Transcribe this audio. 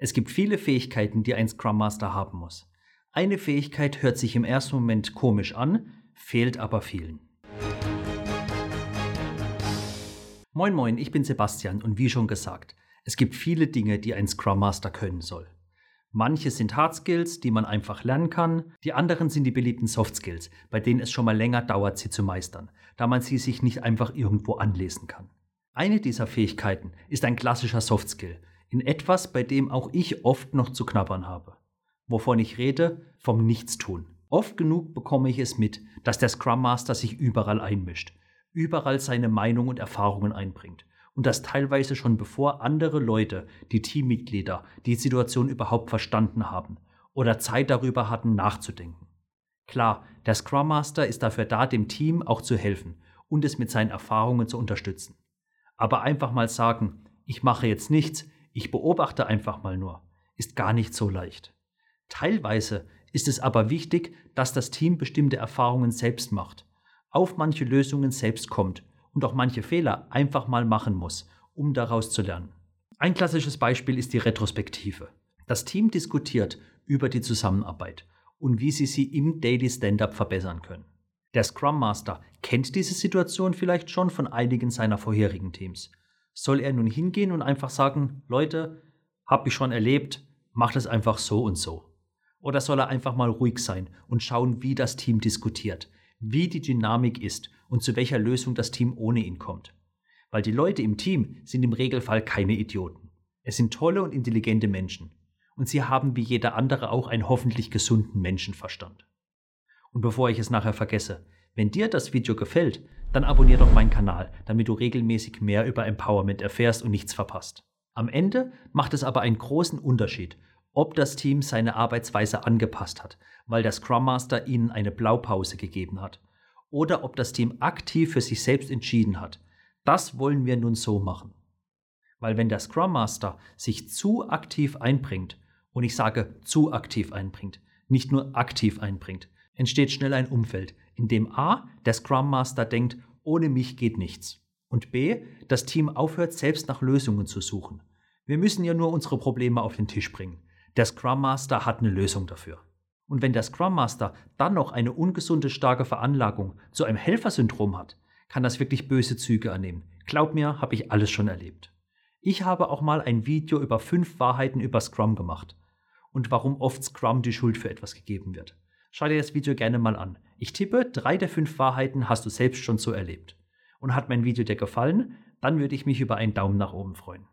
Es gibt viele Fähigkeiten, die ein Scrum Master haben muss. Eine Fähigkeit hört sich im ersten Moment komisch an, fehlt aber vielen. Moin moin, ich bin Sebastian und wie schon gesagt, es gibt viele Dinge, die ein Scrum Master können soll. Manche sind Hard Skills, die man einfach lernen kann, die anderen sind die beliebten Soft Skills, bei denen es schon mal länger dauert, sie zu meistern, da man sie sich nicht einfach irgendwo anlesen kann. Eine dieser Fähigkeiten ist ein klassischer Soft Skill, in etwas, bei dem auch ich oft noch zu knabbern habe. Wovon ich rede? Vom Nichtstun. Oft genug bekomme ich es mit, dass der Scrum Master sich überall einmischt, überall seine Meinung und Erfahrungen einbringt und das teilweise schon bevor andere Leute, die Teammitglieder, die Situation überhaupt verstanden haben oder Zeit darüber hatten nachzudenken. Klar, der Scrum Master ist dafür da, dem Team auch zu helfen und es mit seinen Erfahrungen zu unterstützen. Aber einfach mal sagen, ich mache jetzt nichts, ich beobachte einfach mal nur, ist gar nicht so leicht. Teilweise ist es aber wichtig, dass das Team bestimmte Erfahrungen selbst macht, auf manche Lösungen selbst kommt und auch manche Fehler einfach mal machen muss, um daraus zu lernen. Ein klassisches Beispiel ist die Retrospektive. Das Team diskutiert über die Zusammenarbeit und wie sie sie im Daily Stand-up verbessern können. Der Scrum Master kennt diese Situation vielleicht schon von einigen seiner vorherigen Teams soll er nun hingehen und einfach sagen, Leute, hab ich schon erlebt, macht es einfach so und so? Oder soll er einfach mal ruhig sein und schauen, wie das Team diskutiert, wie die Dynamik ist und zu welcher Lösung das Team ohne ihn kommt? Weil die Leute im Team sind im Regelfall keine Idioten. Es sind tolle und intelligente Menschen. Und sie haben wie jeder andere auch einen hoffentlich gesunden Menschenverstand. Und bevor ich es nachher vergesse, wenn dir das Video gefällt, dann abonnier doch meinen Kanal, damit du regelmäßig mehr über Empowerment erfährst und nichts verpasst. Am Ende macht es aber einen großen Unterschied, ob das Team seine Arbeitsweise angepasst hat, weil der Scrum Master ihnen eine Blaupause gegeben hat, oder ob das Team aktiv für sich selbst entschieden hat. Das wollen wir nun so machen. Weil wenn der Scrum Master sich zu aktiv einbringt, und ich sage zu aktiv einbringt, nicht nur aktiv einbringt, entsteht schnell ein Umfeld, in dem A, der Scrum Master denkt, ohne mich geht nichts. Und B, das Team aufhört, selbst nach Lösungen zu suchen. Wir müssen ja nur unsere Probleme auf den Tisch bringen. Der Scrum Master hat eine Lösung dafür. Und wenn der Scrum Master dann noch eine ungesunde starke Veranlagung zu einem Helfersyndrom hat, kann das wirklich böse Züge annehmen. Glaub mir, habe ich alles schon erlebt. Ich habe auch mal ein Video über fünf Wahrheiten über Scrum gemacht und warum oft Scrum die Schuld für etwas gegeben wird. Schau dir das Video gerne mal an. Ich tippe, drei der fünf Wahrheiten hast du selbst schon so erlebt. Und hat mein Video dir gefallen, dann würde ich mich über einen Daumen nach oben freuen.